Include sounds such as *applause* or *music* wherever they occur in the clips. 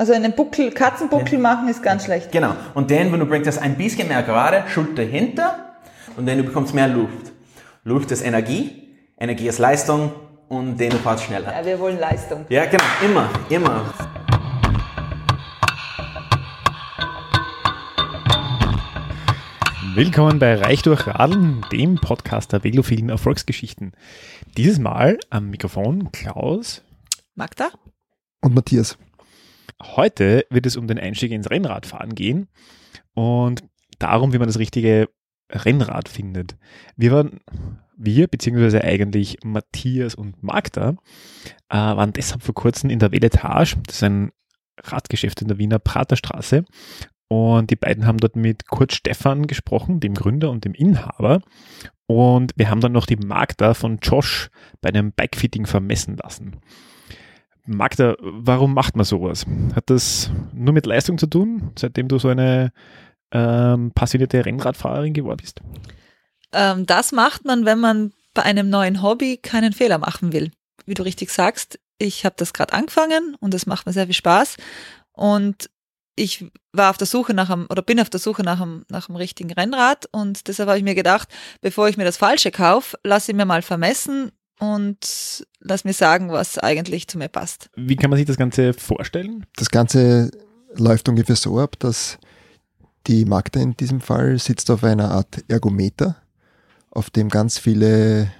Also einen Buckel, Katzenbuckel machen ist ganz schlecht. Genau. Und dann, wenn du bringst das ein bisschen mehr gerade, Schulter hinter und dann du bekommst mehr Luft. Luft ist Energie, Energie ist Leistung und dann du fährst schneller. Ja, wir wollen Leistung. Ja, genau. Immer, immer. Willkommen bei Reich durch Radeln, dem Podcast der velophilen Erfolgsgeschichten. Dieses Mal am Mikrofon Klaus Magda? Und Matthias. Heute wird es um den Einstieg ins Rennradfahren gehen und darum, wie man das richtige Rennrad findet. Wir waren, wir, beziehungsweise eigentlich Matthias und Magda, äh, waren deshalb vor kurzem in der Veletage, das ist ein Radgeschäft in der Wiener Praterstraße. Und die beiden haben dort mit Kurt Stephan gesprochen, dem Gründer und dem Inhaber. Und wir haben dann noch die Magda von Josh bei einem Bikefitting vermessen lassen. Magda, warum macht man sowas? Hat das nur mit Leistung zu tun, seitdem du so eine ähm, passionierte Rennradfahrerin geworden bist? Ähm, das macht man, wenn man bei einem neuen Hobby keinen Fehler machen will. Wie du richtig sagst, ich habe das gerade angefangen und es macht mir sehr viel Spaß. Und ich war auf der Suche nach einem, oder bin auf der Suche nach einem, nach einem richtigen Rennrad und deshalb habe ich mir gedacht, bevor ich mir das Falsche kaufe, lasse ich mir mal vermessen und lass mir sagen, was eigentlich zu mir passt. Wie kann man sich das Ganze vorstellen? Das Ganze läuft ungefähr so ab, dass die Magda in diesem Fall sitzt auf einer Art Ergometer, auf dem ganz viele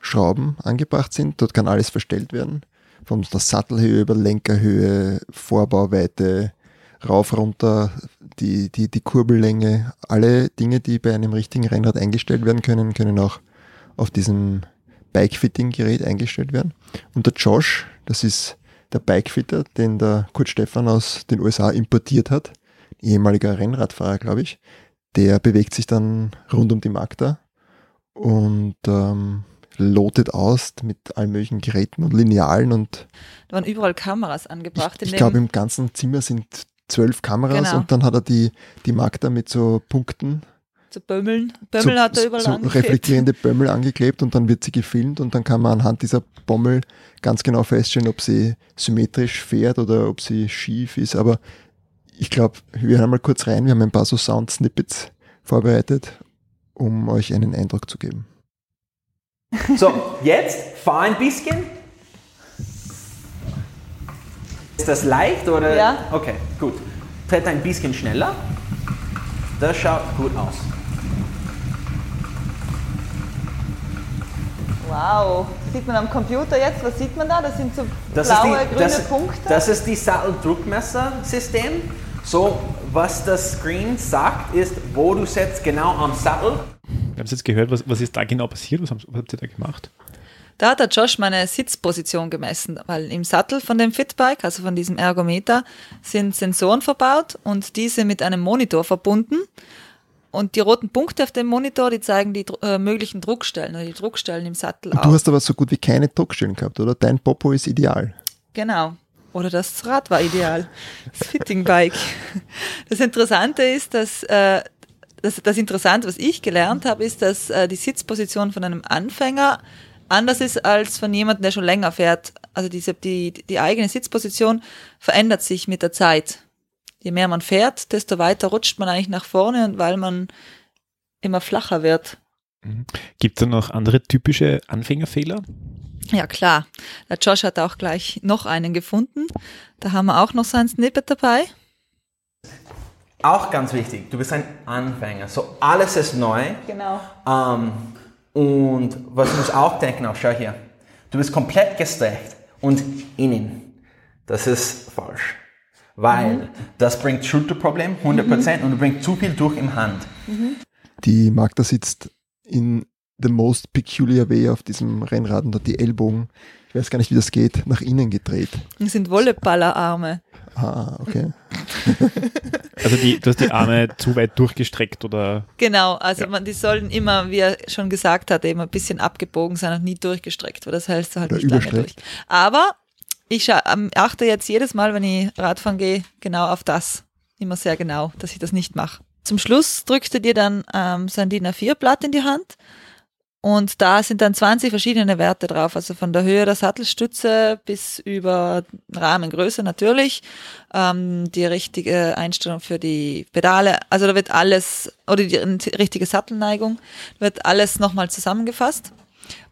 Schrauben angebracht sind. Dort kann alles verstellt werden. Von der Sattelhöhe über Lenkerhöhe, Vorbauweite, rauf, runter, die, die, die Kurbellänge. Alle Dinge, die bei einem richtigen Rennrad eingestellt werden können, können auch auf diesem Bikefitting-Gerät eingestellt werden. Und der Josh, das ist der Bikefitter, den der Kurt Stefan aus den USA importiert hat, ehemaliger Rennradfahrer, glaube ich, der bewegt sich dann rund um die Magda und ähm, lotet aus mit allen möglichen Geräten und Linealen und Da waren überall Kameras angebracht. ich, ich glaube im ganzen Zimmer sind zwölf Kameras Genau. und dann hat er die, die Magda mit so Punkten zu Bömmeln. Bömmel hat er überall so angeklebt. reflektierende Bömmel angeklebt und dann wird sie gefilmt und dann kann man anhand dieser Bommel ganz genau feststellen, ob sie symmetrisch fährt oder ob sie schief ist. Aber ich glaube, wir hören mal kurz rein. Wir haben ein paar so Sound-Snippets vorbereitet, um euch einen Eindruck zu geben. So, jetzt fahr ein bisschen. Ist das leicht oder? Ja. Okay, gut. Tritt ein bisschen schneller. Das schaut gut aus. Wow. Sieht man am Computer jetzt, was sieht man da? Das sind so Das blaue, ist die, grüne das, Punkte. Das ist die Satteldruckmesser-System. So, was das Screen sagt, ist, wo du setzt genau am Sattel. Wir haben es jetzt gehört, was, was ist da genau passiert? Was, haben, was habt ihr da gemacht? Da hat der Josh meine Sitzposition gemessen, weil im Sattel von dem Fitbike, also von diesem Ergometer, sind Sensoren verbaut und diese mit einem Monitor verbunden. Und die roten Punkte auf dem Monitor, die zeigen die äh, möglichen Druckstellen oder die Druckstellen im Sattel auf. du hast aber so gut wie keine Druckstellen gehabt, oder? Dein Popo ist ideal. Genau. Oder das Rad war ideal. Das Fitting-Bike. Das Interessante ist, dass äh, das, das Interessante, was ich gelernt habe, ist, dass äh, die Sitzposition von einem Anfänger anders ist als von jemandem, der schon länger fährt. Also diese, die, die eigene Sitzposition verändert sich mit der Zeit. Je mehr man fährt, desto weiter rutscht man eigentlich nach vorne und weil man immer flacher wird. Gibt es da noch andere typische Anfängerfehler? Ja, klar. Der Josh hat auch gleich noch einen gefunden. Da haben wir auch noch so ein Snippet dabei. Auch ganz wichtig, du bist ein Anfänger. So, alles ist neu. Genau. Ähm, und was du musst auch denken, auch schau hier, du bist komplett gestreckt und innen. Das ist falsch. Weil das bringt Schulterproblem, 100%, und du bringst zu viel durch im Hand. Die Magda sitzt in the most peculiar way auf diesem Rennrad und hat die Ellbogen, ich weiß gar nicht, wie das geht, nach innen gedreht. Das sind Volleyballerarme. Ah, okay. *laughs* Also die, du hast die Arme zu weit durchgestreckt oder Genau, also Ja. man, die sollen immer, wie er schon gesagt hat, eben ein bisschen abgebogen sein und nie durchgestreckt, weil das heißt halt Oder nicht lange durch. Aber ich ähm, achte jetzt jedes Mal, wenn ich Radfahren gehe, genau auf das. Immer sehr genau, dass ich das nicht mache. Zum Schluss drückt er dir dann ähm, sein DIN A4-Blatt in die Hand Und da sind dann 20 verschiedene Werte drauf, also von der Höhe der Sattelstütze bis über Rahmengröße natürlich, ähm, die richtige Einstellung für die Pedale, also da wird alles, oder die richtige Sattelneigung, wird alles nochmal zusammengefasst.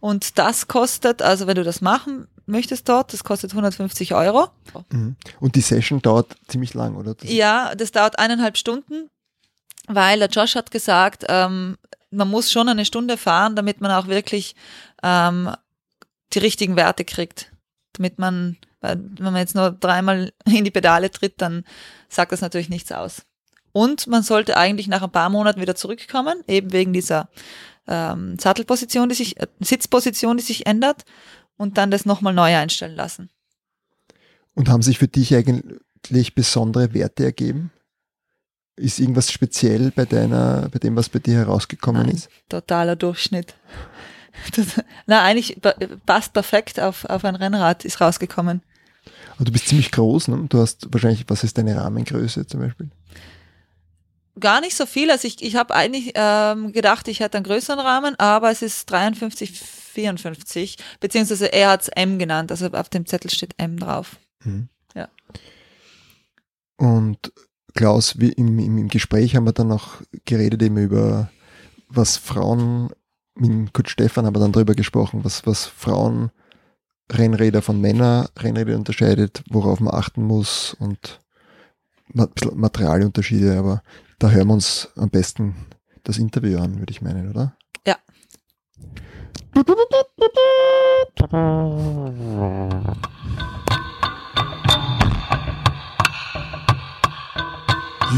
Und das kostet, also wenn du das machen möchtest dort, das kostet 150 Euro. Mhm. Und die Session dauert ziemlich lang, oder? Das ja, das dauert eineinhalb Stunden, weil der Josh hat gesagt, ähm, man muss schon eine Stunde fahren, damit man auch wirklich ähm, die richtigen Werte kriegt. Damit man, wenn man jetzt nur dreimal *laughs* in die Pedale tritt, dann sagt das natürlich nichts aus. Und man sollte eigentlich nach ein paar Monaten wieder zurückkommen, eben wegen dieser ähm, Sattelposition, die sich, äh, Sitzposition, die sich ändert und dann das nochmal neu einstellen lassen. Und haben sich für dich eigentlich besondere Werte ergeben? Ist irgendwas speziell bei deiner, bei dem, was bei dir herausgekommen Nein, ist? Totaler Durchschnitt. Das, na, eigentlich passt perfekt auf, auf ein Rennrad, ist rausgekommen. Aber du bist ziemlich groß, ne? Du hast wahrscheinlich, was ist deine Rahmengröße zum Beispiel? Gar nicht so viel. Also ich, ich habe eigentlich ähm, gedacht, ich hätte einen größeren Rahmen, aber es ist 53, 54, beziehungsweise er hat es M genannt, also auf dem Zettel steht M drauf. Mhm. Ja. Und Klaus, wie im, im, Gespräch haben wir dann noch geredet eben über, was Frauen, mit Kurt Stefan haben wir dann darüber gesprochen, was, was Frauen Rennräder von Männer Rennräder unterscheidet, worauf man achten muss und ein bisschen Materialunterschiede, aber da hören wir uns am besten das Interview an, würde ich meinen, oder? Ja.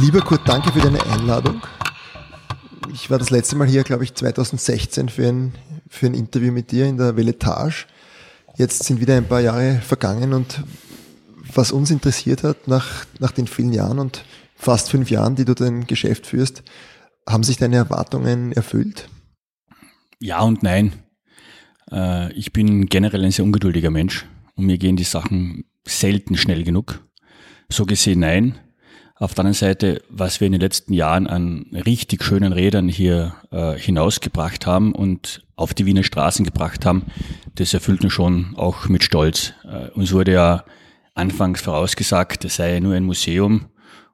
Lieber Kurt, danke für deine Einladung. Ich war das letzte Mal hier, glaube ich, 2016 für ein, für ein Interview mit dir in der Veletage. Jetzt sind wieder ein paar Jahre vergangen und was uns interessiert hat nach, nach den vielen Jahren und fast fünf Jahren, die du dein Geschäft führst, haben sich deine Erwartungen erfüllt? Ja und nein. Äh, ich bin generell ein sehr ungeduldiger Mensch und mir gehen die Sachen selten schnell genug. So gesehen nein. Auf der anderen Seite, was wir in den letzten Jahren an richtig schönen Rädern hier äh, hinausgebracht haben und auf die Wiener Straßen gebracht haben, das erfüllt uns schon auch mit Stolz. Äh, uns wurde ja anfangs vorausgesagt, es sei nur ein Museum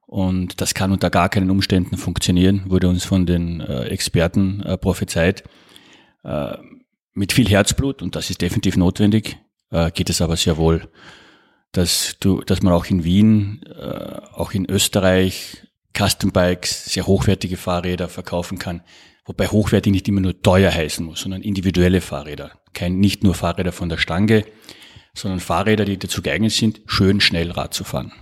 und das kann unter gar keinen Umständen funktionieren, wurde uns von den äh, Experten äh, prophezeit. Mit viel Herzblut, und das ist definitiv notwendig, äh, geht es aber sehr wohl, dass, du, dass man auch in Wien, äh, auch in Österreich Custom Bikes, sehr hochwertige Fahrräder verkaufen kann. Wobei hochwertig nicht immer nur teuer heißen muss, sondern individuelle Fahrräder. Kein, nicht nur Fahrräder von der Stange, sondern Fahrräder, die dazu geeignet sind, schön schnell Rad zu fahren.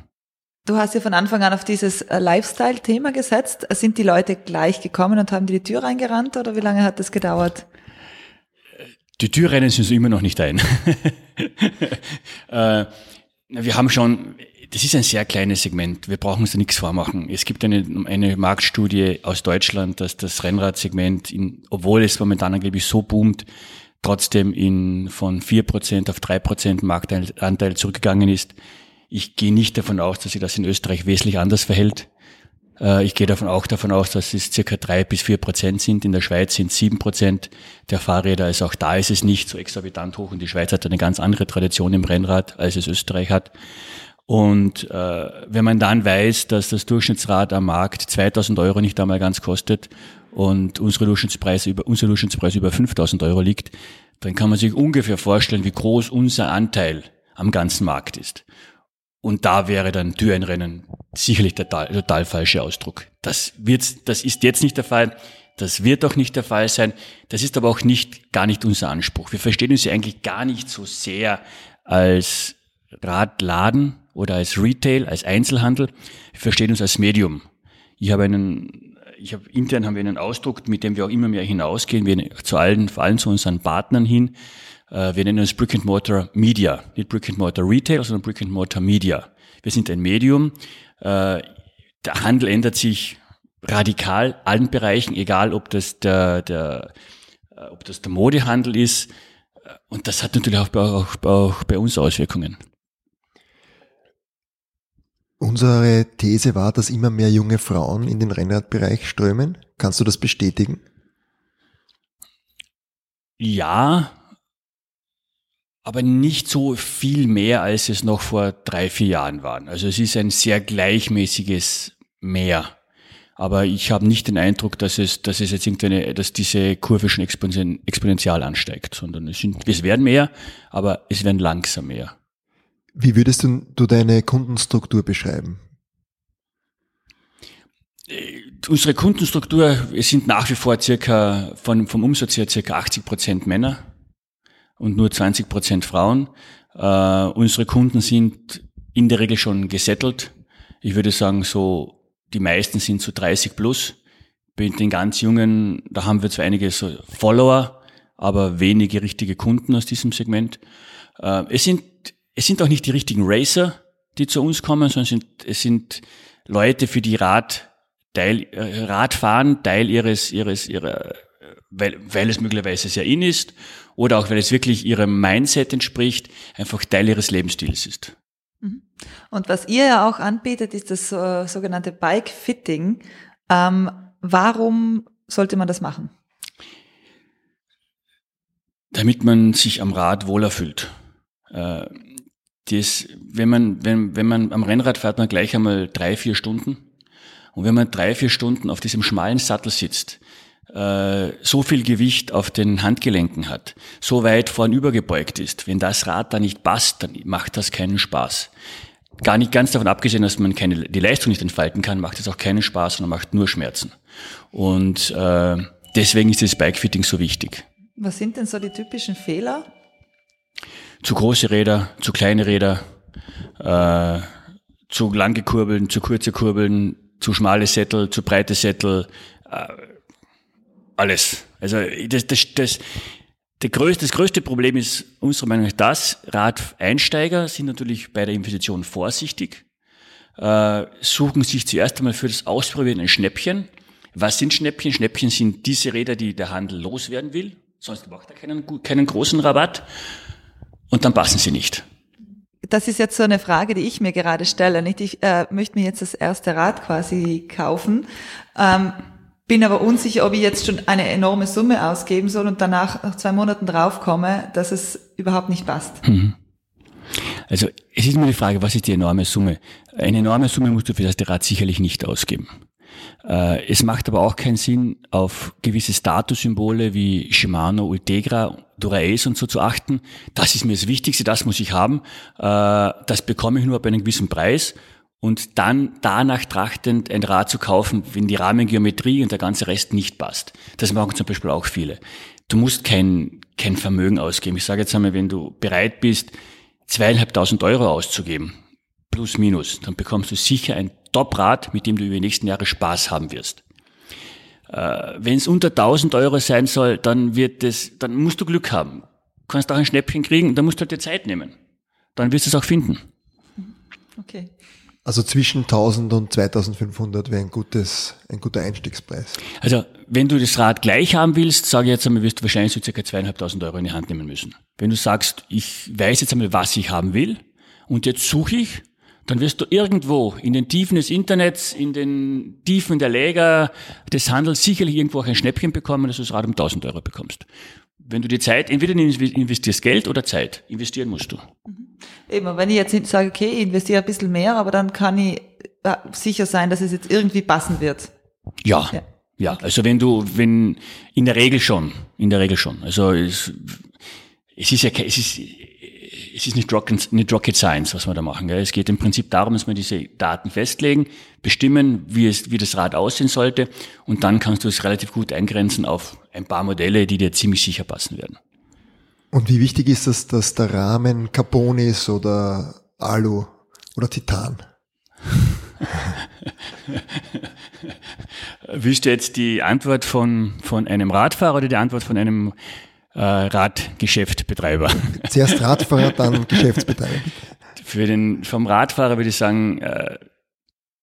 Du hast ja von Anfang an auf dieses äh, Lifestyle-Thema gesetzt. Sind die Leute gleich gekommen und haben dir die Tür reingerannt oder wie lange hat das gedauert? Die Tür rennen sie uns immer noch nicht ein. *laughs* Äh, wir haben schon, das ist ein sehr kleines Segment. Wir brauchen uns da nichts vormachen. Es gibt eine, eine Marktstudie aus Deutschland, dass das Rennradsegment, in, obwohl es momentan angeblich so boomt, trotzdem in, von vier Prozent auf drei Prozent Marktanteil zurückgegangen ist. Ich gehe nicht davon aus, dass sich das in Österreich wesentlich anders verhält. Äh, ich gehe davon auch davon aus, dass es circa drei bis vier Prozent sind. In der Schweiz sind sieben Prozent der Fahrräder. Also auch da ist es nicht so exorbitant hoch. Und die Schweiz hat eine ganz andere Tradition im Rennrad, als es Österreich hat. Und äh, wenn man dann weiß, dass das Durchschnittsrad am Markt 2000 Euro nicht einmal ganz kostet und unsere Durchschnittspreis über, unser Durchschnittspreis über 5000 Euro liegt, dann kann man sich ungefähr vorstellen, wie groß unser Anteil am ganzen Markt ist. Und da wäre dann Türenrennen sicherlich der total, total falsche Ausdruck. Das wird, das ist jetzt nicht der Fall. Das wird auch nicht der Fall sein. Das ist aber auch nicht, gar nicht unser Anspruch. Wir verstehen uns ja eigentlich gar nicht so sehr als Radladen oder als Retail, als Einzelhandel. Wir verstehen uns als Medium. Ich habe einen, ich habe intern haben wir einen Ausdruck, mit dem wir auch immer mehr hinausgehen, wir zu allen, vor allem zu unseren Partnern hin, wir nennen es Brick and Mortar Media, nicht Brick and Mortar Retail, sondern Brick and Mortar Media. Wir sind ein Medium. Äh, der Handel ändert sich radikal, allen Bereichen, egal ob das der, der, äh, ob das der Modehandel ist. Und das hat natürlich auch, auch, auch bei uns Auswirkungen. Unsere These war, dass immer mehr junge Frauen in den Rennradbereich strömen. Kannst du das bestätigen? Ja, aber nicht so viel mehr, als es noch vor drei, vier Jahren waren. Also es ist ein sehr gleichmäßiges Mehr. Aber ich habe nicht den Eindruck, dass es, dass es jetzt irgendeine, dass diese Kurve schon exponentiell ansteigt, sondern es, sind, es werden mehr, aber es werden langsam mehr. Wie würdest du, du deine Kundenstruktur beschreiben? Äh, unsere Kundenstruktur, es sind nach wie vor circa, von, vom Umsatz her circa 80 Prozent Männer und nur 20 Prozent Frauen. Uh, unsere Kunden sind in der Regel schon gesettelt. Ich würde sagen, so, die meisten sind so 30 plus. Bei den ganz Jungen, da haben wir zwar einige so Follower, aber wenige richtige Kunden aus diesem Segment. Uh, es sind, es sind auch nicht die richtigen Racer, die zu uns kommen, sondern es sind, es sind Leute, für die Rad Teil, äh, Radfahren Teil ihres, ihres, ihrer, weil, weil es möglicherweise sehr in ist oder auch weil es wirklich ihrem Mindset entspricht, einfach Teil ihres Lebensstils ist. Mhm. Und was ihr ja auch anbietet, ist das äh, sogenannte Bike Fitting. Ähm, warum sollte man das machen? Damit man sich am Rad wohler fühlt. Äh, das, wenn man, wenn, wenn man am Rennrad fährt man gleich einmal drei, vier Stunden. Und wenn man drei, vier Stunden auf diesem schmalen Sattel sitzt, äh, so viel Gewicht auf den Handgelenken hat, so weit vornübergebeugt ist, wenn das Rad da nicht passt, dann macht das keinen Spaß. Gar nicht ganz davon abgesehen, dass man keine, die Leistung nicht entfalten kann, macht es auch keinen Spaß, sondern macht nur Schmerzen. Und äh, deswegen ist das Bikefitting so wichtig. Was sind denn so die typischen Fehler? Zu große Räder, zu kleine Räder, äh, zu lange Kurbeln, zu kurze Kurbeln, zu schmale Sättel, zu breite Sättel, äh, alles. Also das, das, das, der größte, das größte Problem ist unserer Meinung nach das, Radeinsteiger sind natürlich bei der Investition vorsichtig, äh, suchen sich zuerst einmal für das Ausprobieren ein Schnäppchen. Was sind Schnäppchen? Schnäppchen sind diese Räder, die der Handel loswerden will, sonst macht er keinen, keinen großen Rabatt und dann passen sie nicht das ist jetzt so eine Frage, die ich mir gerade stelle. Ich äh, möchte mir jetzt das erste Rad quasi kaufen, ähm, bin aber unsicher, ob ich jetzt schon eine enorme Summe ausgeben soll und danach nach zwei Monaten draufkomme, dass es überhaupt nicht passt. Mhm. Also es ist immer die Frage, was ist die enorme Summe? Eine enorme Summe musst du für das Rad sicherlich nicht ausgeben. Äh, es macht aber auch keinen Sinn, auf gewisse Statussymbole wie Shimano, Ultegra Dura Ace und so zu achten. Das ist mir das Wichtigste, das muss ich haben. Äh, das bekomme ich nur ab einem gewissen Preis. Und dann danach trachtend ein Rad zu kaufen, wenn die Rahmengeometrie und der ganze Rest nicht passt. Das machen zum Beispiel auch viele. Du musst kein, kein Vermögen ausgeben. Ich sage jetzt einmal, wenn du bereit bist, zweieinhalbtausend Euro auszugeben, plus minus, dann bekommst du sicher ein Top-Rad, mit dem du über die nächsten Jahre Spaß haben wirst. Äh, Wenn es unter 1000 Euro sein soll, dann wird es, dann musst du Glück haben. Du kannst auch ein Schnäppchen kriegen, dann musst du halt dir Zeit nehmen. Dann wirst du es auch finden. Okay. Also zwischen 1000 und 2500 wäre ein gutes, ein guter Einstiegspreis. Also, wenn du das Rad gleich haben willst, sage ich jetzt einmal, wirst du wahrscheinlich so circa zweieinhalbtausend Euro in die Hand nehmen müssen. Wenn du sagst, ich weiß jetzt einmal, was ich haben will, und jetzt suche ich, dann wirst du irgendwo in den Tiefen des Internets, in den Tiefen der Läger des Handels sicherlich irgendwo auch ein Schnäppchen bekommen, dass du das Rad um 1000 Euro bekommst. Wenn du die Zeit, entweder investierst Geld oder Zeit, investieren musst du. Mhm. Eben, wenn ich jetzt sage, okay, ich investiere ein bisschen mehr, aber dann kann ich äh, sicher sein, dass es jetzt irgendwie passen wird. Ja. Ja, ja. Okay. also wenn du, wenn, in der Regel schon, in der Regel schon. Also es, es ist ja, es ist, es ist nicht Rocket, nicht Rocket Science, was wir da machen. Gell? Es geht im Prinzip darum, dass wir diese Daten festlegen, bestimmen, wie, es, wie das Rad aussehen sollte und dann kannst du es relativ gut eingrenzen auf ein paar Modelle, die dir ziemlich sicher passen werden. Und wie wichtig ist es, dass der Rahmen Carbon ist oder Alu oder Titan? *laughs* Du jetzt die Antwort von, von einem Radfahrer oder die Antwort von einem äh, Radgeschäftbetreiber. *laughs* Zuerst Radfahrer, dann *laughs* Geschäftsbetreiber. Für den, vom Radfahrer würde ich sagen, äh,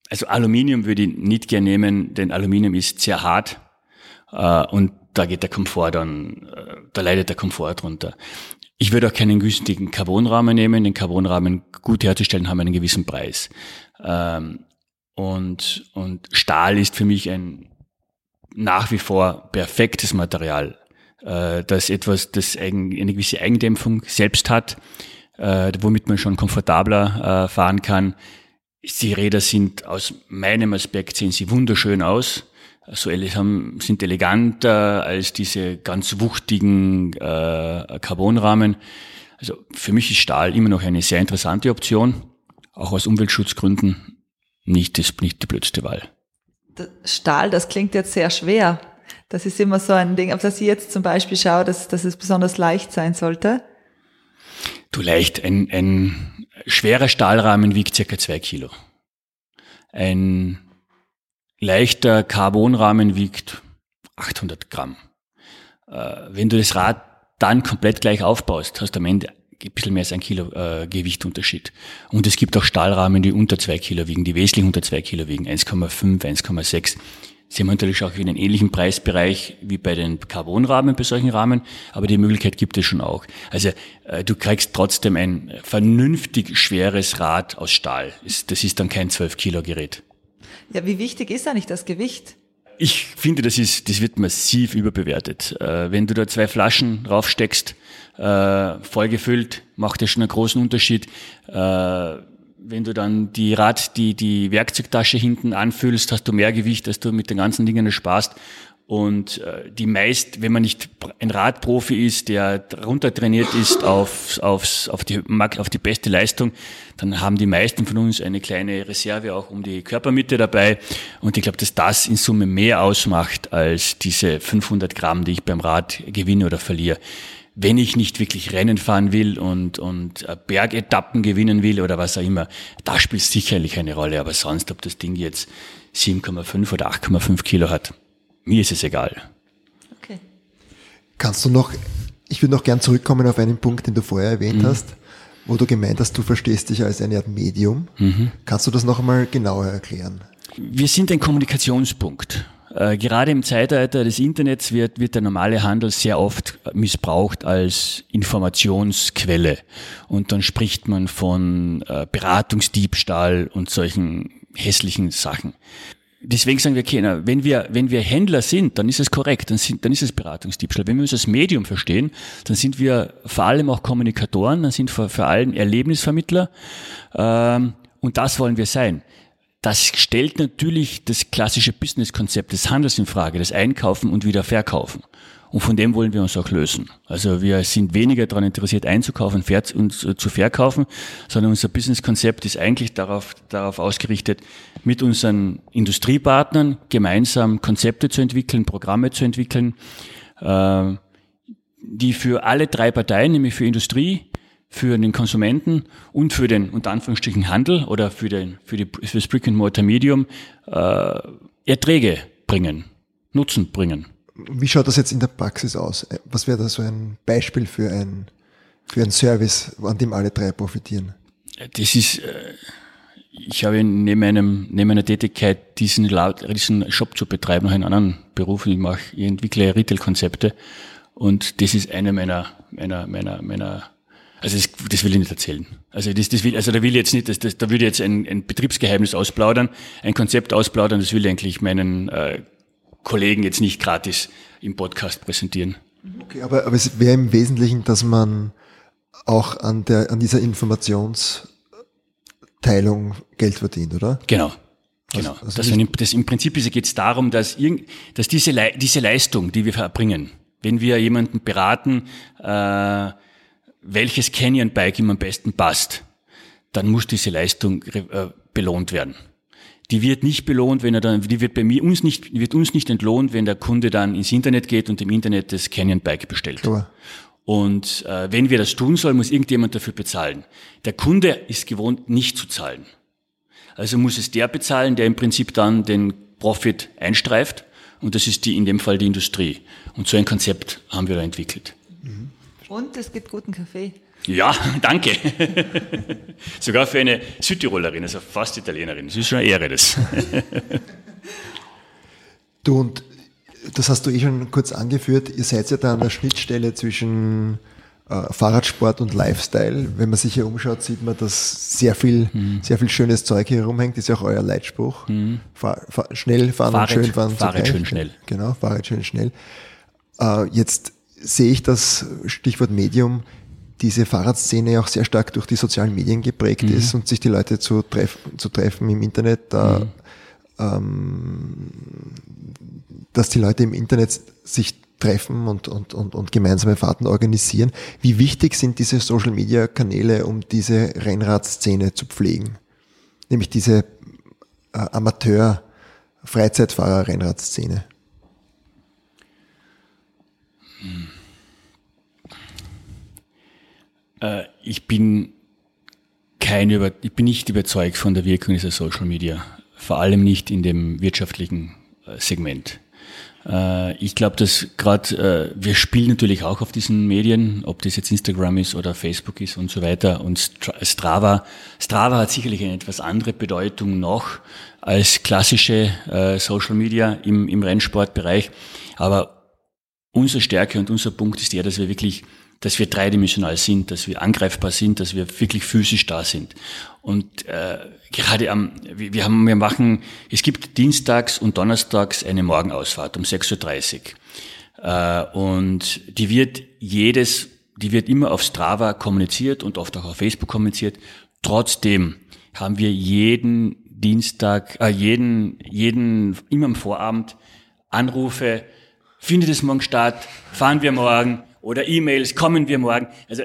also Aluminium würde ich nicht gerne nehmen, denn Aluminium ist sehr hart äh, und da geht der Komfort dann, äh, da leidet der Komfort drunter. Ich würde auch keinen günstigen Carbonrahmen nehmen. Den Carbonrahmen gut herzustellen haben einen gewissen Preis. Ähm, und, und Stahl ist für mich ein nach wie vor perfektes Material äh, dass etwas, das eine gewisse Eigendämpfung selbst hat, äh, womit man schon komfortabler fahren kann. Die Räder sind aus meinem Aspekt sehen sie wunderschön aus. So haben, sind eleganter als diese ganz wuchtigen äh, Carbonrahmen. Also für mich ist Stahl immer noch eine sehr interessante Option, auch aus Umweltschutzgründen nicht, das, nicht die blödste Wahl. Stahl, das klingt jetzt sehr schwer. Das ist immer so ein Ding, auf das ich jetzt zum Beispiel schaue, dass, dass es besonders leicht sein sollte. Du leicht, ein, ein schwerer Stahlrahmen wiegt circa zwei Kilo. Ein leichter Carbonrahmen wiegt 800 Gramm. Äh, wenn du das Rad dann komplett gleich aufbaust, hast du am Ende ein bisschen mehr als ein Kilo äh, Gewichtunterschied. Und es gibt auch Stahlrahmen, die unter zwei Kilo wiegen, die wesentlich unter zwei Kilo wiegen, 1,5, 1,6. Sie haben natürlich auch einen ähnlichen Preisbereich wie bei den Carbonrahmen, bei solchen Rahmen, aber die Möglichkeit gibt es schon auch. Also äh, du kriegst trotzdem ein vernünftig schweres Rad aus Stahl. Das ist dann kein 12 Kilo Gerät. Ja, wie wichtig ist eigentlich das Gewicht? Ich finde, das ist, das wird massiv überbewertet. Äh, wenn du da zwei Flaschen draufsteckst, äh, vollgefüllt, macht das schon einen großen Unterschied. Äh, wenn du dann die Rad, die, die Werkzeugtasche hinten anfüllst, hast du mehr Gewicht, als du mit den ganzen Dingen sparst. Und äh, die meist, wenn man nicht ein Radprofi ist, der runter trainiert ist auf, aufs, auf, die, auf die beste Leistung, dann haben die meisten von uns eine kleine Reserve auch um die Körpermitte dabei. Und ich glaube, dass das in Summe mehr ausmacht als diese 500 Gramm, die ich beim Rad gewinne oder verliere wenn ich nicht wirklich Rennen fahren will und, und äh, Bergetappen gewinnen will oder was auch immer, da spielt sicherlich eine Rolle. Aber sonst, ob das Ding jetzt 7,5 oder 8,5 Kilo hat, mir ist es egal. Okay. Kannst du noch, ich würde noch gern zurückkommen auf einen Punkt, den du vorher erwähnt mhm. hast, wo du gemeint hast, du verstehst dich als eine Art Medium. Mhm. Kannst du das noch einmal genauer erklären? Wir sind ein Kommunikationspunkt. Äh, gerade im Zeitalter des Internets wird, wird der normale Handel sehr oft missbraucht als Informationsquelle. Und dann spricht man von äh, Beratungsdiebstahl und solchen hässlichen Sachen. Deswegen sagen wir, okay, wenn wir, wenn wir Händler sind, dann ist es korrekt, dann, sind, dann ist es Beratungsdiebstahl. Wenn wir uns als Medium verstehen, dann sind wir vor allem auch Kommunikatoren, dann sind wir vor allem Erlebnisvermittler, ähm, und das wollen wir sein. Das stellt natürlich das klassische Businesskonzept des Handels in Frage, das Einkaufen und wieder Verkaufen. Und von dem wollen wir uns auch lösen. Also wir sind weniger daran interessiert, einzukaufen und zu verkaufen, sondern unser Businesskonzept ist eigentlich darauf, darauf ausgerichtet, mit unseren Industriepartnern gemeinsam Konzepte zu entwickeln, Programme zu entwickeln, äh, die für alle drei Parteien, nämlich für Industrie, für den Konsumenten und für den unter Anführungsstrichen Handel oder für, den, für, die, für das Brick and Mortar Medium äh, Erträge bringen, Nutzen bringen. Wie schaut das jetzt in der Praxis aus? Was wäre da so ein Beispiel für ein, für ein Service, an dem alle drei profitieren? Das ist, äh, ich habe neben, einem, neben meiner Tätigkeit, diesen, diesen Shop zu betreiben, noch einen anderen Beruf. Ich mache, ich entwickle Retail-Konzepte und das ist eine meiner, meiner, meiner, meiner also das, das will ich nicht erzählen. Also das, das will, also da will ich jetzt nicht, das, das, da würde jetzt ein, ein Betriebsgeheimnis ausplaudern, ein Konzept ausplaudern, das will ich eigentlich meinen äh, Kollegen jetzt nicht gratis im Podcast präsentieren. Okay, aber, aber es wäre im Wesentlichen, dass man auch an der, an dieser Informationsteilung Geld verdient, oder? Genau. Genau. Also, also das, das, Im Prinzip geht es darum, dass, irgend, dass diese, diese Leistung, die wir erbringen, wenn wir jemanden beraten, äh, welches Canyon-Bike ihm am besten passt, dann muss diese Leistung äh, belohnt werden. Die wird nicht belohnt, wenn er dann, die wird bei mir uns nicht, wird uns nicht entlohnt, wenn der Kunde dann ins Internet geht und im Internet das Canyon Bike bestellt. Klar. Und äh, wenn wir das tun sollen, muss irgendjemand dafür bezahlen. Der Kunde ist gewohnt, nicht zu zahlen. Also muss es der bezahlen, der im Prinzip dann den Profit einstreift. Und das ist die, in dem Fall die Industrie. Und so ein Konzept haben wir da entwickelt. Und es gibt guten Kaffee. Ja, *laughs* danke. *laughs* Sogar für eine Südtirolerin, also fast Italienerin. Das ist schon eine Ehre, das. *laughs* du und das hast du eh schon kurz angeführt, ihr seid ja da an der Schnittstelle zwischen äh, Fahrradsport und Lifestyle. Wenn man sich hier umschaut, sieht man, dass sehr viel, mhm. sehr viel schönes Zeug hier rumhängt. Das ist ja auch euer Leitspruch. Mhm. Fahr, fahr, schnell fahren Fahrrad, und schön fahren. Fahrrad schön schnell. Genau, Fahrrad schön schnell. Äh, jetzt sehe ich das Stichwort Medium, diese Fahrradszene auch sehr stark durch die sozialen Medien geprägt mhm. ist und sich die Leute zu, treff, zu treffen im Internet, da, mhm. ähm, dass die Leute im Internet sich treffen und, und, und, und gemeinsame Fahrten organisieren. Wie wichtig sind diese Social-Media-Kanäle, um diese Rennradszene zu pflegen? Nämlich diese äh, Amateur-Freizeitfahrer-Rennradszene. Hm. Äh, ich bin kein über, ich bin nicht überzeugt von der Wirkung dieser Social Media. Vor allem nicht in dem wirtschaftlichen äh, Segment. Äh, ich glaube, dass gerade äh, wir spielen natürlich auch auf diesen Medien, ob das jetzt Instagram ist oder Facebook ist und so weiter. Und Strava, Strava hat sicherlich eine etwas andere Bedeutung noch als klassische äh, Social Media im, im Rennsportbereich. Aber unsere Stärke und unser Punkt ist der, dass wir wirklich dass wir dreidimensional sind, dass wir angreifbar sind, dass wir wirklich physisch da sind. Und äh, gerade am, wir haben, wir machen, es gibt dienstags und donnerstags eine Morgenausfahrt um 6.30 Uhr. Äh, und die wird jedes, die wird immer auf Strava kommuniziert und oft auch auf Facebook kommuniziert. Trotzdem haben wir jeden Dienstag, äh, jeden, jeden, immer am Vorabend Anrufe, findet es morgen statt, fahren wir morgen, oder E-Mails, kommen wir morgen. Also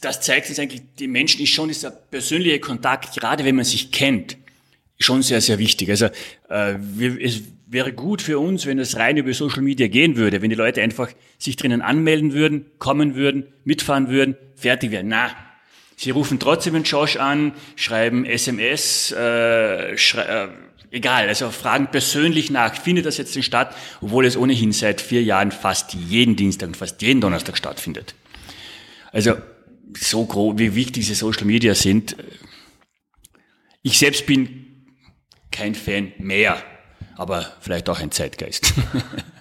das zeigt uns eigentlich, die Menschen ist schon dieser persönliche Kontakt, gerade wenn man sich kennt, schon sehr, sehr wichtig. Also äh, es wäre gut für uns, wenn es rein über Social Media gehen würde, wenn die Leute einfach sich drinnen anmelden würden, kommen würden, mitfahren würden, fertig wären. Na, sie rufen trotzdem den Josh an, schreiben SMS, äh, schrei äh, egal, also fragen persönlich nach, findet das jetzt denn statt, obwohl es ohnehin seit vier Jahren fast jeden Dienstag und fast jeden Donnerstag stattfindet. Also so groß, wie wichtig diese Social Media sind. Ich selbst bin kein Fan mehr, aber vielleicht auch ein Zeitgeist. *laughs*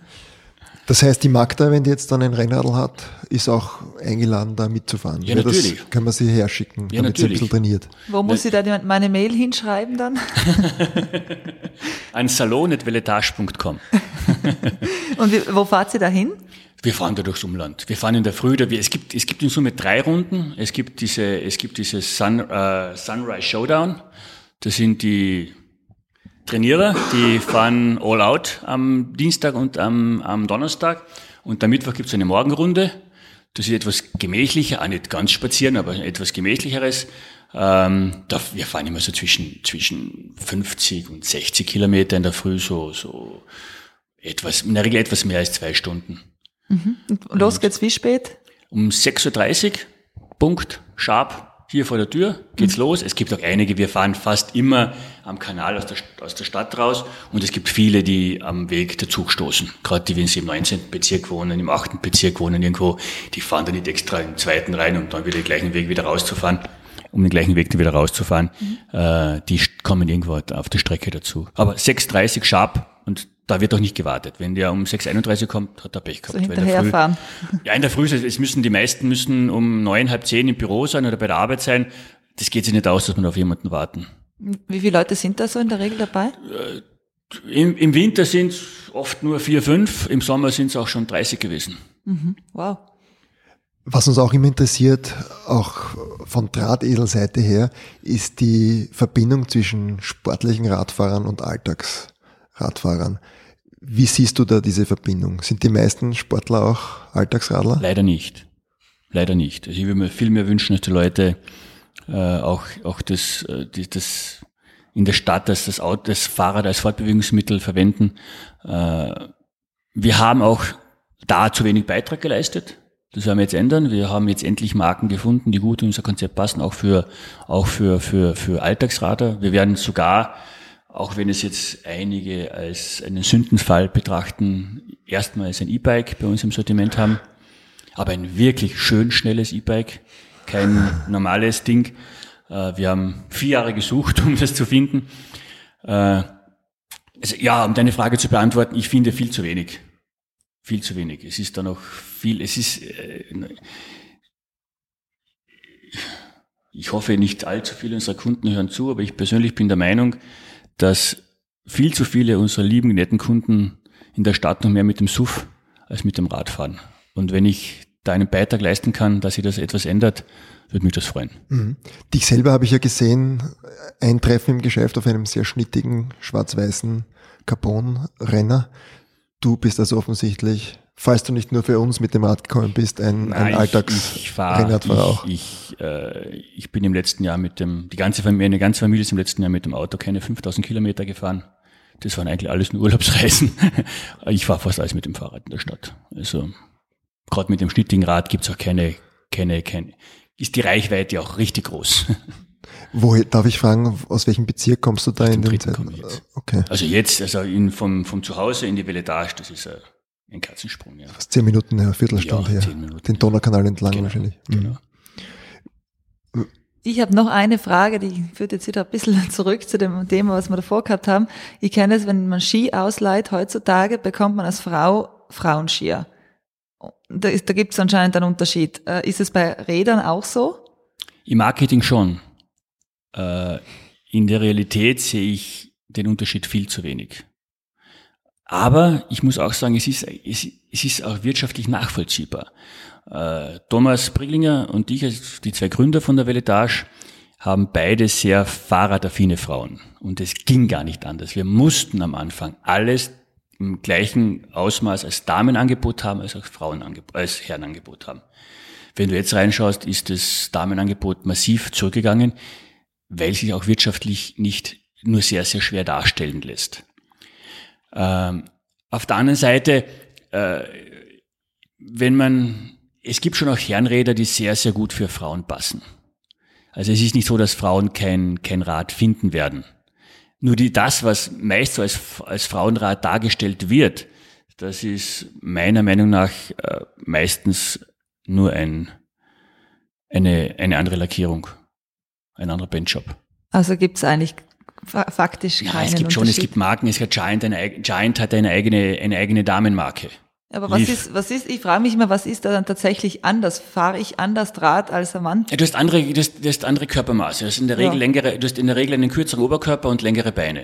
Das heißt, die Magda, wenn die jetzt dann ein Rennradl hat, ist auch eingeladen, da mitzufahren. Ja, natürlich. Das kann man sie herschicken, ja, damit natürlich. sie ein bisschen trainiert. Wo muss sie da meine Mail hinschreiben dann? An salon.veletage.com. *laughs* Und wie, wo fahrt sie da hin? Wir fahren da durchs Umland. Wir fahren in der Früh. Da, es, gibt, es gibt in Summe drei Runden. Es gibt diese, es gibt diese Sun, äh, Sunrise Showdown. Das sind die Trainierer, die fahren all out am Dienstag und am, am Donnerstag. Und am Mittwoch gibt es eine Morgenrunde. Das ist etwas gemächlicher, auch nicht ganz spazieren, aber etwas gemächlicheres. Ähm, da, wir fahren immer so zwischen, zwischen 50 und 60 Kilometer in der Früh, so, so etwas, in der Regel etwas mehr als zwei Stunden. Mhm. Los und geht's wie spät? Um 6.30 Uhr, Punkt, sharp, hier vor der Tür geht's mhm. los. Es gibt auch einige, wir fahren fast immer am Kanal aus der, aus der Stadt raus und es gibt viele, die am Weg der Zug stoßen. Gerade die, wenn sie im 19. Bezirk wohnen, im 8. Bezirk wohnen irgendwo, die fahren dann nicht extra im zweiten rein, um dann wieder den gleichen Weg wieder rauszufahren, um den gleichen Weg wieder rauszufahren. Mhm. Äh, die kommen irgendwo auf der Strecke dazu. Aber 6.30 sharp da wird doch nicht gewartet. Wenn der um 6.31 kommt, hat er Pech gehabt. So hinterherfahren. Ja, in der Früh, es müssen die meisten müssen um neun, halb zehn im Büro sein oder bei der Arbeit sein. Das geht sich nicht aus, dass man auf jemanden warten. Wie viele Leute sind da so in der Regel dabei? Äh, Im, im Winter sind es oft nur vier, fünf, im Sommer sind es auch schon 30 gewesen. Mhm. Wow. Was uns auch immer interessiert, auch von Drahteselseite her, ist die Verbindung zwischen sportlichen Radfahrern und Alltagsradfahrern. Wie siehst du da diese Verbindung? Sind die meisten Sportler auch Alltagsradler? Leider nicht. Leider nicht. Also ich würde mir viel mehr wünschen, dass die Leute äh, auch, auch das, äh, die, das in der Stadt dass das, Auto, das Fahrrad als Fortbewegungsmittel verwenden. Äh, wir haben auch da zu wenig Beitrag geleistet. Das werden wir jetzt ändern. Wir haben jetzt endlich Marken gefunden, die gut in unser Konzept passen, auch für, auch für, für, für Alltagsradler. Wir werden sogar auch wenn es jetzt einige als einen Sündenfall betrachten, erstmals ein E-Bike bei uns im Sortiment haben, aber ein wirklich schön schnelles E-Bike, kein normales Ding. Äh, wir haben vier Jahre gesucht, *laughs* um das zu finden. Äh, also ja, um deine Frage zu beantworten, ich finde viel zu wenig. Viel zu wenig. Es ist da noch viel, es ist, äh, ich hoffe nicht allzu viele unserer Kunden hören zu, aber ich persönlich bin der Meinung, dass viel zu viele unserer lieben, netten Kunden in der Stadt noch mehr mit dem SUV als mit dem Rad fahren. Und wenn ich da einen Beitrag leisten kann, dass sich das etwas ändert, würde mich das freuen. Mhm. Dich selber habe ich ja gesehen, eintreffen im Geschäft auf einem sehr schnittigen, schwarz-weißen Carbon-Renner. Du bist also offensichtlich, falls du nicht nur für uns mit dem Rad gekommen bist, ein, ein Alltags-Rennradfahrer auch. Ich, ich, äh, ich bin im letzten Jahr mit dem, die ganze Familie, eine ganze Familie ist im letzten Jahr mit dem Auto keine 5000 Kilometer gefahren. Das waren eigentlich alles nur Urlaubsreisen. *laughs* ich fahre fast alles mit dem Fahrrad in der Stadt. Also gerade mit dem schnittigen Rad gibt's auch keine, keine, keine, ist die Reichweite auch richtig groß. Wo darf ich fragen, aus welchem Bezirk kommst du da aus in den Zeiten? Jetzt. Okay. Also jetzt, also in, vom, vom Zuhause in die Veletage, das ist ein Katzensprung, ja. Fast zehn Minuten her, Viertelstunde ja, her. Minuten, Den Donaukanal entlang genau, wahrscheinlich. Genau. Mhm. Ich habe noch eine Frage, die führt jetzt wieder ein bisschen *laughs* zurück zu dem Thema, was wir davor gehabt haben. Ich kenne es, wenn man Ski ausleiht heutzutage, bekommt man als Frau Frauenskier. Da, da gibt es anscheinend einen Unterschied. Äh, ist es bei Rädern auch so? Im Marketing schon. Äh, in der Realität sehe ich den Unterschied viel zu wenig. Aber ich muss auch sagen, es ist, es, es ist auch wirtschaftlich nachvollziehbar. Äh, Thomas Briglinger und ich, die zwei Gründer von der Veletage, haben beide sehr fahrradaffine Frauen. Und es ging gar nicht anders. Wir mussten am Anfang alles im gleichen Ausmaß als Damenangebot haben, als auch Frauenangebot, als Herrenangebot haben. Wenn du jetzt reinschaust, ist das Damenangebot massiv zurückgegangen, weil sich auch wirtschaftlich nicht nur sehr, sehr schwer darstellen lässt. Ähm, auf der anderen Seite, äh, wenn man, es gibt schon auch Herrenräder, die sehr, sehr gut für Frauen passen. Also es ist nicht so, dass Frauen kein, kein Rad finden werden. Nur die, das, was meist so als, als Frauenrad dargestellt wird, das ist meiner Meinung nach äh, meistens nur ein, eine, eine andere Lackierung, ein anderer Bandshop. Also gibt es eigentlich faktisch keinen Ja, es gibt schon, es gibt Marken, es hat Giant, eine, Giant hat eine eigene, eine eigene Damenmarke. Aber was ist, was ist, ich frage mich immer, was ist da dann tatsächlich anders? Fahre ich anders Draht als ein Mann? Ja, du hast andere, du hast, du hast andere Körpermaße. Du hast in der Regel ja. längere, du hast in der Regel einen kürzeren Oberkörper und längere Beine.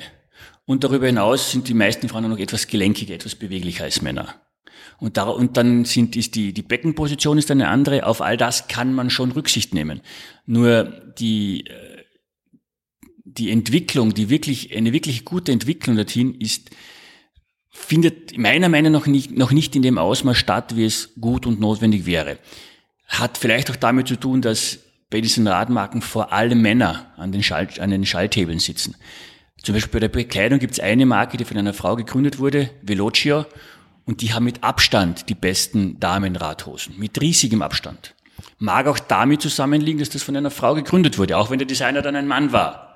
Und darüber hinaus sind die meisten Frauen noch etwas gelenkiger, etwas beweglicher als Männer. Und, da, und dann sind, ist die, die Beckenposition ist eine andere. Auf all das kann man schon Rücksicht nehmen. Nur die, äh, die Entwicklung, die wirklich, eine wirklich gute Entwicklung dorthin ist, findet meiner Meinung nach nicht, noch nicht in dem Ausmaß statt, wie es gut und notwendig wäre. Hat vielleicht auch damit zu tun, dass bei diesen Radmarken vor allem Männer an den, Schall, an den Schalthebeln sitzen. Zum Beispiel bei der Bekleidung gibt es eine Marke, die von einer Frau gegründet wurde, Velocio, und die haben mit Abstand die besten Damenradhosen, mit riesigem Abstand. Mag auch damit zusammenliegen, dass das von einer Frau gegründet wurde, auch wenn der Designer dann ein Mann war.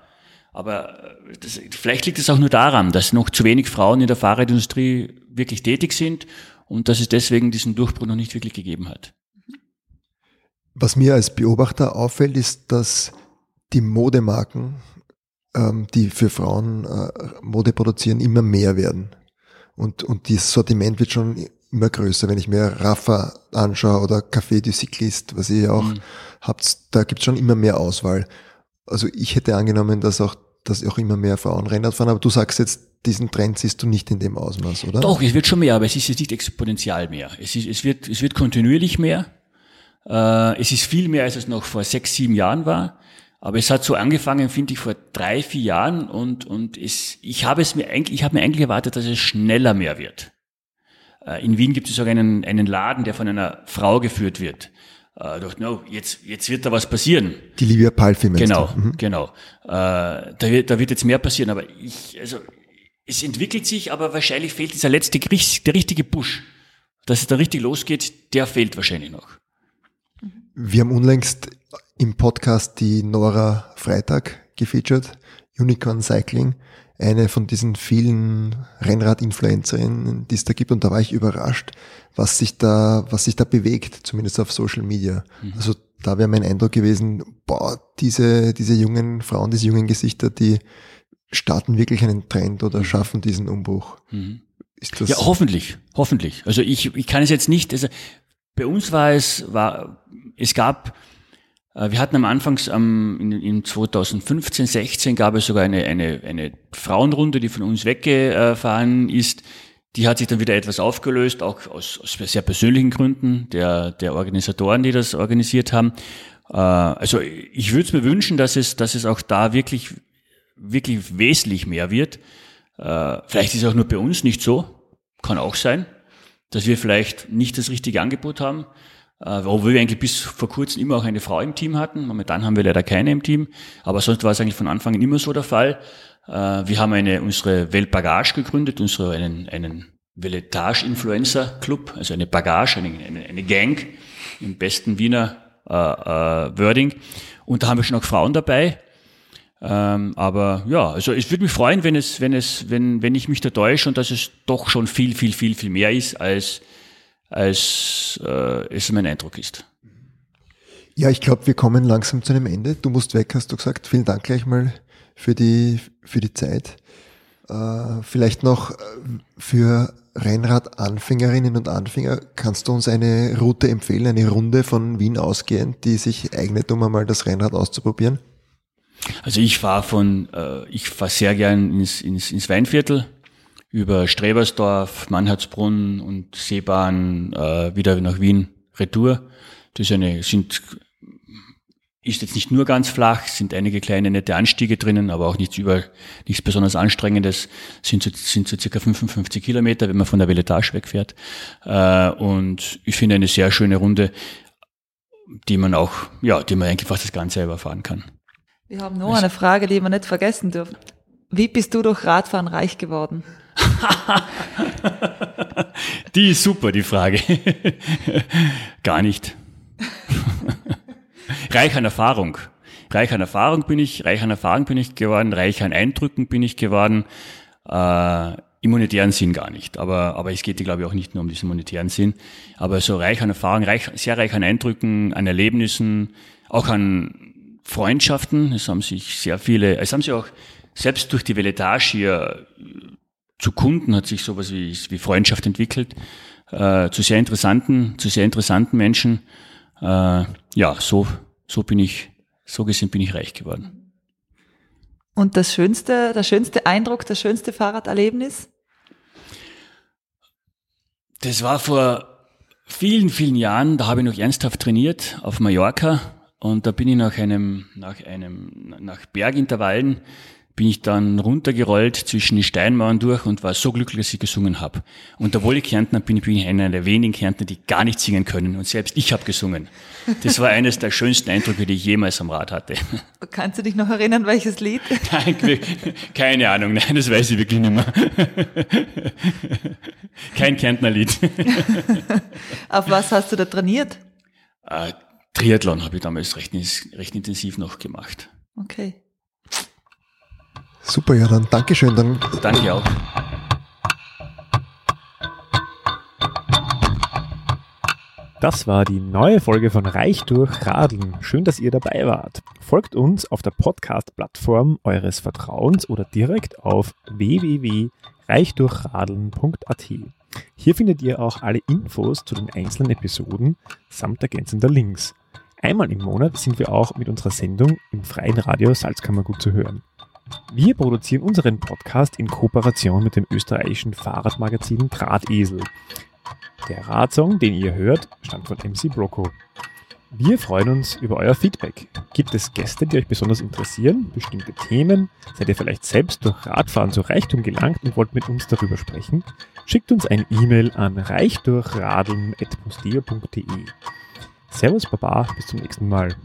Aber äh, das, vielleicht liegt es auch nur daran, dass noch zu wenig Frauen in der Fahrradindustrie wirklich tätig sind und dass es deswegen diesen Durchbruch noch nicht wirklich gegeben hat. Was mir als Beobachter auffällt, ist, dass die Modemarken, ähm, die für Frauen äh, Mode produzieren, immer mehr werden. Und, und das Sortiment wird schon immer größer. Wenn ich mir Rafa anschaue oder Café du Cycliste, was ihr ja auch mhm. habt, da gibt es schon immer mehr Auswahl. Also ich hätte angenommen, dass auch, dass auch immer mehr Frauen Rennrad fahren, aber du sagst jetzt, diesen Trend siehst du nicht in dem Ausmaß, oder? Doch, es wird schon mehr, aber es ist jetzt nicht exponentiell mehr. Es, ist, es, wird, es wird kontinuierlich mehr. Äh, es ist viel mehr, als es noch vor sechs, sieben Jahren war. Aber es hat so angefangen, finde ich, vor drei, vier Jahren und, und es, ich habe es mir eigentlich, ich habe mir eigentlich erwartet, dass es schneller mehr wird. Äh, in Wien gibt es sogar einen, einen Laden, der von einer Frau geführt wird äh, dachte, no, jetzt, jetzt wird da was passieren. Die Livia Palfi Genau, mhm. genau. Äh, da, wird, da wird jetzt mehr passieren, aber ich, also, es entwickelt sich, aber wahrscheinlich fehlt dieser letzte, der richtige Push. Dass es da richtig losgeht, der fehlt wahrscheinlich noch. Wir haben unlängst im Podcast die Nora Freitag gefeatured, Unicorn Cycling eine von diesen vielen Rennrad-Influencerinnen, die es da gibt. Und da war ich überrascht, was sich da, was sich da bewegt, zumindest auf Social Media. Mhm. Also da wäre mein Eindruck gewesen, boah, diese, diese jungen Frauen, diese jungen Gesichter, die starten wirklich einen Trend oder mhm. schaffen diesen Umbruch. Mhm. Ist das ja, hoffentlich, hoffentlich. Also ich, ich kann es jetzt nicht, also bei uns war es, war, es gab wir hatten am Anfangs um, in, in 2015, 16 gab es sogar eine, eine, eine Frauenrunde, die von uns weggefahren ist. Die hat sich dann wieder etwas aufgelöst, auch aus, aus sehr persönlichen Gründen der, der Organisatoren, die das organisiert haben. Äh, also ich würde es mir wünschen, dass es, dass es auch da wirklich, wirklich wesentlich mehr wird. Äh, vielleicht ist es auch nur bei uns nicht so, kann auch sein, dass wir vielleicht nicht das richtige Angebot haben. Äh, obwohl wir eigentlich bis vor kurzem immer auch eine Frau im Team hatten. Momentan haben wir leider keine im Team, aber sonst war es eigentlich von Anfang an immer so der Fall. Äh, wir haben eine, unsere Welt Bagage gegründet, unsere, einen, einen Veletage Influencer Club, also eine Bagage, eine, eine, eine Gang im besten Wiener äh, äh, Wording. Und da haben wir schon auch Frauen dabei. Ähm, aber ja, also es würde mich freuen, wenn es, wenn es, wenn, wenn ich mich da täusche und dass es doch schon viel, viel, viel, viel mehr ist, als, als äh, es mein Eindruck ist. Ja, ich glaube, wir kommen langsam zu einem Ende. Du musst weg, hast du gesagt. Vielen Dank gleich mal für die, für die Zeit. Äh, vielleicht noch äh, für Rennrad-Anfängerinnen und Anfänger, kannst du uns eine Route empfehlen, eine Runde von Wien ausgehend, die sich eignet, um einmal das Rennrad auszuprobieren? Also ich fahre von, äh, ich fahre sehr gern ins, ins, ins Weinviertel über Strebersdorf, Mannhardsbrunn und Seebahn äh, wieder nach Wien Retour. Das ist eine, sind ist jetzt nicht nur ganz flach, sind einige kleine nette Anstiege drinnen, aber auch nichts über, nichts besonders anstrengendes, sind so, sind so circa 55 Kilometer, wenn man von der Veletage wegfährt. Äh, und ich finde eine sehr schöne Runde, die man auch, ja, die man eigentlich fast das Ganze selber fahren kann. Wir haben noch eine Frage, die wir nicht vergessen dürfen. Wie bist du durch Radfahren reich geworden? *laughs* die ist super, die Frage. *laughs* Gar nicht. *laughs* reich an Erfahrung. Reich an Erfahrung bin ich, reich an Erfahrung bin ich geworden, reich an Eindrücken bin ich geworden. Äh, im monetären Sinn gar nicht. Aber, aber es geht, glaube ich, auch nicht nur um diesen monetären Sinn. Aber so reich an Erfahrung, reich, sehr reich an Eindrücken, an Erlebnissen, auch an Freundschaften. Es haben sich sehr viele, es haben sich auch selbst durch die Veletage hier zu Kunden hat sich sowas wie, wie Freundschaft entwickelt, äh, zu sehr interessanten, zu sehr interessanten Menschen. Äh, ja, so, so bin ich, so gesehen bin ich reich geworden. Und das schönste, der schönste Eindruck, das schönste Fahrraderlebnis? Das war vor vielen, vielen Jahren, da habe ich noch ernsthaft trainiert auf Mallorca und da bin ich nach einem, nach einem, nach Bergintervallen bin ich dann runtergerollt zwischen die Steinmauern durch und war so glücklich, dass ich gesungen habe. Und obwohl ich Kärntner bin, bin ich einer der wenigen Kärntner, die gar nicht singen können. Und selbst ich habe gesungen. Das war eines der schönsten Eindrücke, die ich jemals am Rad hatte. *laughs* Kannst du dich noch erinnern, welches Lied? *laughs* Nein, keine Ahnung. Nein, das weiß ich wirklich nicht mehr. *laughs* Kein Kärntner Lied. Auf was hast du da trainiert? Äh, Triathlon habe ich damals recht, recht intensiv noch gemacht. Okay. Super, ja, dann Dankeschön. Dann Danke auch. Das war die neue Folge von Reich durch Radeln. Schön, dass ihr dabei wart. Folgt uns auf der Podcast-Plattform eures Vertrauens oder direkt auf www.reichdurchradeln.at. Hier findet ihr auch alle Infos zu den einzelnen Episoden samt ergänzender Links. Einmal im Monat sind wir auch mit unserer Sendung im freien Radio Salzkammergut zu hören. Wir produzieren unseren Podcast in Kooperation mit dem österreichischen Fahrradmagazin Drahtesel. Der Radsong, den ihr hört, stammt von MC Broco. Wir freuen uns über euer Feedback. Gibt es Gäste, die euch besonders interessieren? Bestimmte Themen? Seid ihr vielleicht selbst durch Radfahren zu Reichtum gelangt und wollt mit uns darüber sprechen? Schickt uns ein E-Mail an reichdurchradeln.posteo.de. Servus Baba, bis zum nächsten Mal.